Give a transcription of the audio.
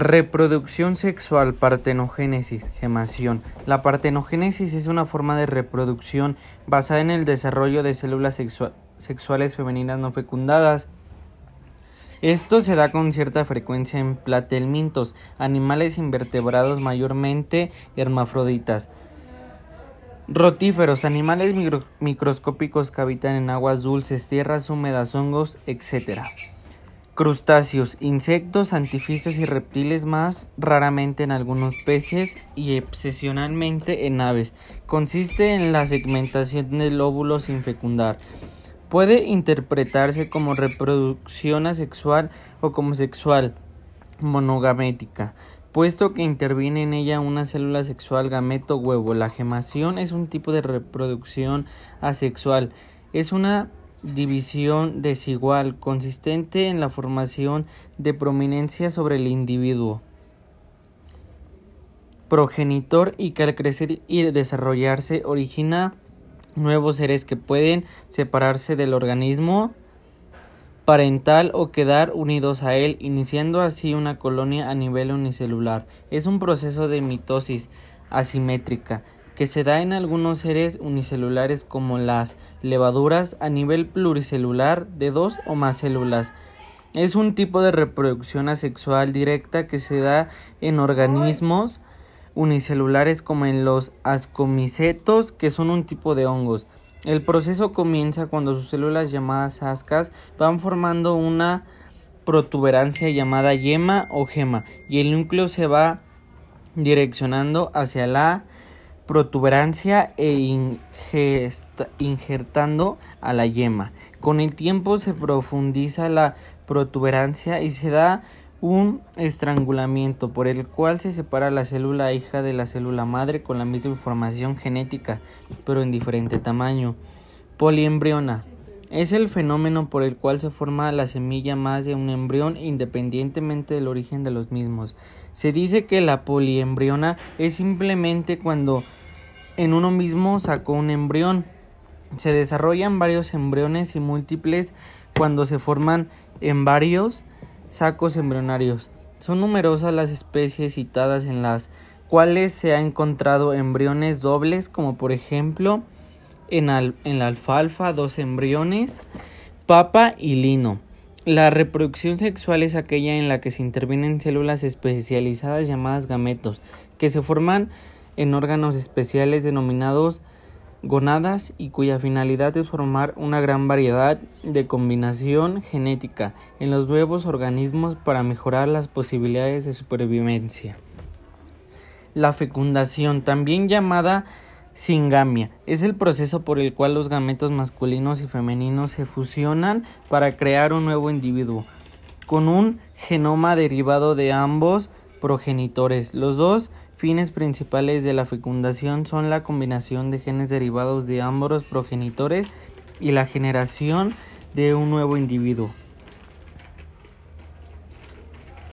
Reproducción sexual, partenogénesis, gemación. La partenogénesis es una forma de reproducción basada en el desarrollo de células sexuales femeninas no fecundadas. Esto se da con cierta frecuencia en platelmintos, animales invertebrados mayormente hermafroditas. Rotíferos, animales microscópicos que habitan en aguas dulces, tierras húmedas, hongos, etc. Crustáceos, insectos, anfibios y reptiles más raramente en algunos peces y excepcionalmente en aves. Consiste en la segmentación del óvulo sin fecundar. Puede interpretarse como reproducción asexual o como sexual monogamética, puesto que interviene en ella una célula sexual gameto huevo. La gemación es un tipo de reproducción asexual. Es una división desigual consistente en la formación de prominencia sobre el individuo progenitor y que al crecer y desarrollarse origina nuevos seres que pueden separarse del organismo parental o quedar unidos a él, iniciando así una colonia a nivel unicelular. Es un proceso de mitosis asimétrica que se da en algunos seres unicelulares como las levaduras a nivel pluricelular de dos o más células. Es un tipo de reproducción asexual directa que se da en organismos unicelulares como en los ascomicetos, que son un tipo de hongos. El proceso comienza cuando sus células llamadas ascas van formando una protuberancia llamada yema o gema y el núcleo se va direccionando hacia la protuberancia e injertando a la yema. Con el tiempo se profundiza la protuberancia y se da un estrangulamiento por el cual se separa la célula hija de la célula madre con la misma información genética, pero en diferente tamaño. Poliembriona es el fenómeno por el cual se forma la semilla más de un embrión independientemente del origen de los mismos. Se dice que la poliembriona es simplemente cuando en uno mismo sacó un embrión. Se desarrollan varios embriones y múltiples cuando se forman en varios sacos embrionarios. Son numerosas las especies citadas en las cuales se ha encontrado embriones dobles, como por ejemplo en, en la alfalfa dos embriones, papa y lino. La reproducción sexual es aquella en la que se intervienen células especializadas llamadas gametos, que se forman en órganos especiales denominados gonadas y cuya finalidad es formar una gran variedad de combinación genética en los nuevos organismos para mejorar las posibilidades de supervivencia. La fecundación, también llamada singamia, es el proceso por el cual los gametos masculinos y femeninos se fusionan para crear un nuevo individuo, con un genoma derivado de ambos progenitores. Los dos fines principales de la fecundación son la combinación de genes derivados de ambos progenitores y la generación de un nuevo individuo.